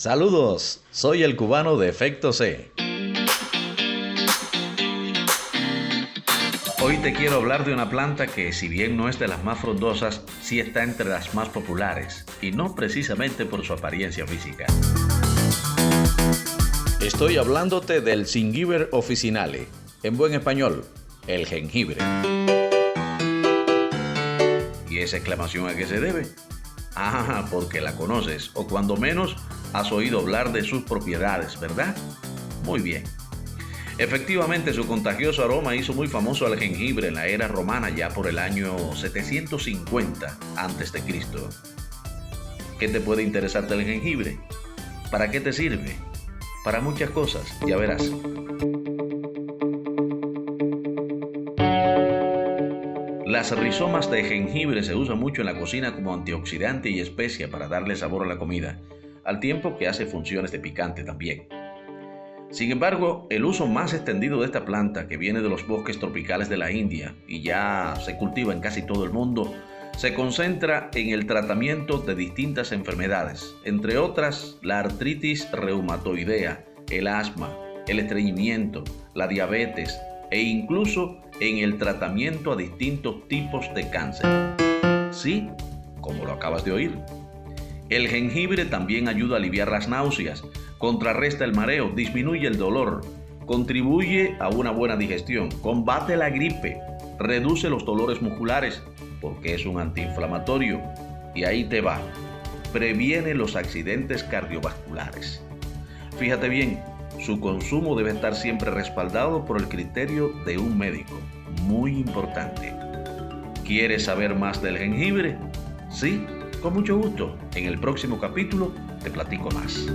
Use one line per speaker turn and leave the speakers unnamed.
Saludos, soy el cubano de Efecto C. Hoy te quiero hablar de una planta que si bien no es de las más frondosas, sí está entre las más populares, y no precisamente por su apariencia física. Estoy hablándote del Zingiber officinale, en buen español, el jengibre. ¿Y esa exclamación a qué se debe? Ah, porque la conoces, o cuando menos has oído hablar de sus propiedades, ¿verdad? Muy bien. Efectivamente, su contagioso aroma hizo muy famoso al jengibre en la era romana ya por el año 750 a.C. ¿Qué te puede interesar del jengibre? ¿Para qué te sirve? Para muchas cosas, ya verás. Las rizomas de jengibre se usan mucho en la cocina como antioxidante y especia para darle sabor a la comida, al tiempo que hace funciones de picante también. Sin embargo, el uso más extendido de esta planta, que viene de los bosques tropicales de la India y ya se cultiva en casi todo el mundo, se concentra en el tratamiento de distintas enfermedades, entre otras la artritis reumatoidea, el asma, el estreñimiento, la diabetes e incluso en el tratamiento a distintos tipos de cáncer. Sí, como lo acabas de oír. El jengibre también ayuda a aliviar las náuseas, contrarresta el mareo, disminuye el dolor, contribuye a una buena digestión, combate la gripe, reduce los dolores musculares, porque es un antiinflamatorio, y ahí te va, previene los accidentes cardiovasculares. Fíjate bien, su consumo debe estar siempre respaldado por el criterio de un médico. Muy importante. ¿Quieres saber más del jengibre? Sí, con mucho gusto. En el próximo capítulo te platico más.